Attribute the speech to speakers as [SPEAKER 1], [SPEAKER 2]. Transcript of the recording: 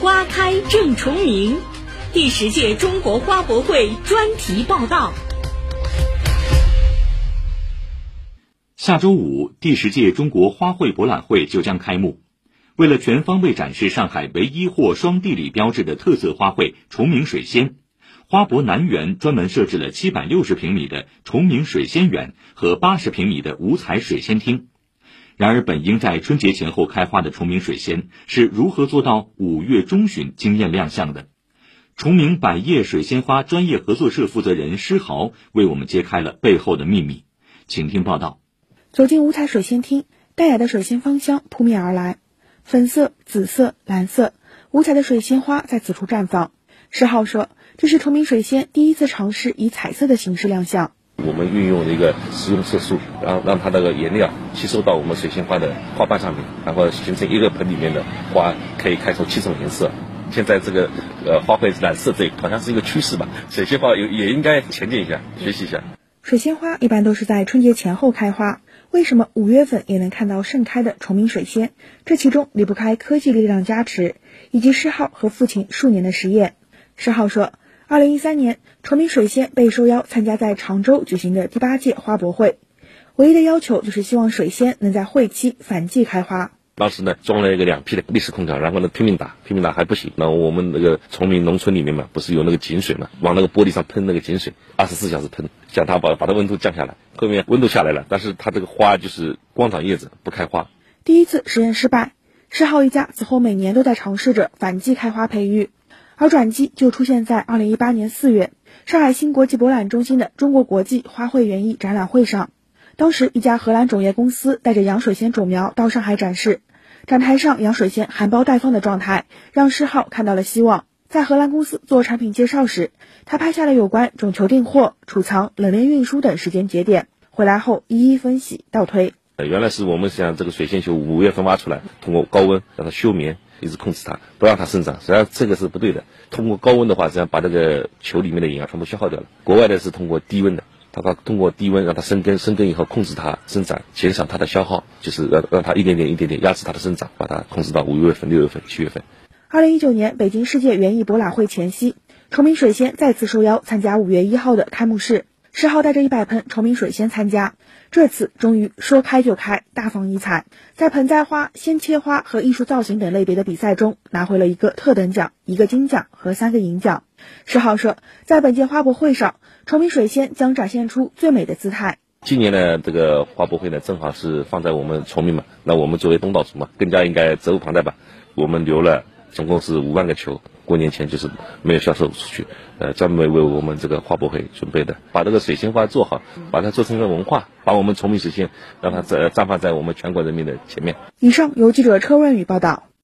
[SPEAKER 1] 花开正重明，第十届中国花博会专题报道。
[SPEAKER 2] 下周五，第十届中国花卉博览会就将开幕。为了全方位展示上海唯一或双地理标志的特色花卉崇明水仙，花博南园专门设置了七百六十平米的崇明水仙园和八十平米的五彩水仙厅。然而，本应在春节前后开花的崇明水仙是如何做到五月中旬惊艳亮相的？崇明百叶水仙花专业合作社负责人施豪为我们揭开了背后的秘密，请听报道。
[SPEAKER 3] 走进五彩水仙厅，淡雅的水仙芳香扑面而来，粉色、紫色、蓝色，五彩的水仙花在此处绽放。施豪说：“这是崇明水仙第一次尝试以彩色的形式亮相。”
[SPEAKER 4] 我们运用了一个食用色素，然后让它那个颜料吸收到我们水仙花的花瓣上面，然后形成一个盆里面的花可以开出七种颜色。现在这个呃花卉染色这好像是一个趋势吧，水仙花也也应该前进一下，学习一下。
[SPEAKER 3] 水仙花一般都是在春节前后开花，为什么五月份也能看到盛开的崇明水仙？这其中离不开科技力量加持，以及施浩和父亲数年的实验。施浩说。二零一三年，崇明水仙被受邀参加在常州举行的第八届花博会，唯一的要求就是希望水仙能在会期反季开花。
[SPEAKER 4] 当时呢，装了一个两匹的立式空调，然后呢拼命打，拼命打还不行。那我们那个崇明农村里面嘛，不是有那个井水嘛，往那个玻璃上喷那个井水，二十四小时喷，想它把把它温度降下来。后面温度下来了，但是它这个花就是光长叶子不开花。
[SPEAKER 3] 第一次实验失败，世浩一家此后每年都在尝试着反季开花培育。而转机就出现在二零一八年四月，上海新国际博览中心的中国国际花卉园艺展览会上。当时，一家荷兰种业公司带着洋水仙种苗到上海展示，展台上洋水仙含苞待放的状态，让施浩看到了希望。在荷兰公司做产品介绍时，他拍下了有关种球订货、储藏、冷链运输等时间节点，回来后一一分析倒推。
[SPEAKER 4] 原来是我们想这个水仙球五月份挖出来，通过高温让它休眠。一直控制它，不让它生长，实际上这个是不对的。通过高温的话，实际上把这个球里面的营养全部消耗掉了。国外的是通过低温的，它它通过低温让它生根，生根以后控制它生长，减少它的消耗，就是让让它一点点一点点压制它的生长，把它控制到五月份、六月份、七月份。
[SPEAKER 3] 二零一九年北京世界园艺博览会前夕，崇明水仙再次受邀参加五月一号的开幕式。十号带着一百盆崇明水仙参加，这次终于说开就开，大放异彩，在盆栽花、鲜切花和艺术造型等类别的比赛中拿回了一个特等奖、一个金奖和三个银奖。十号说，在本届花博会上，崇明水仙将展现出最美的姿态。
[SPEAKER 4] 今年呢这个花博会呢，正好是放在我们崇明嘛，那我们作为东道主嘛，更加应该责无旁贷吧。我们留了。总共是五万个球，过年前就是没有销售出去，呃，专门为我们这个花博会准备的，把这个水仙花做好，把它做成一个文化，把我们崇明水仙让它绽绽放在我们全国人民的前面。
[SPEAKER 3] 以上由记者车润宇报道。